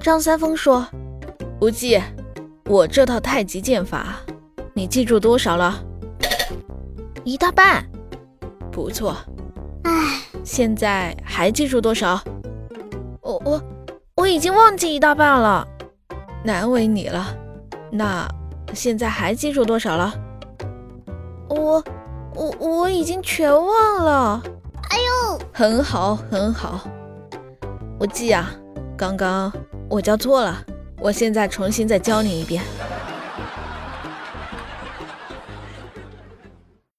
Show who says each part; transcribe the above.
Speaker 1: 张三丰说：“
Speaker 2: 无忌，我这套太极剑法，你记住多少了？
Speaker 1: 一大半。
Speaker 2: 不错。
Speaker 1: 唉，
Speaker 2: 现在还记住多少？
Speaker 1: 我我我已经忘记一大半了。
Speaker 2: 难为你了。那现在还记住多少了？
Speaker 1: 我我我已经全忘了。
Speaker 3: 哎呦，
Speaker 2: 很好很好。无忌啊，刚刚我教错了，我现在重新再教你一遍。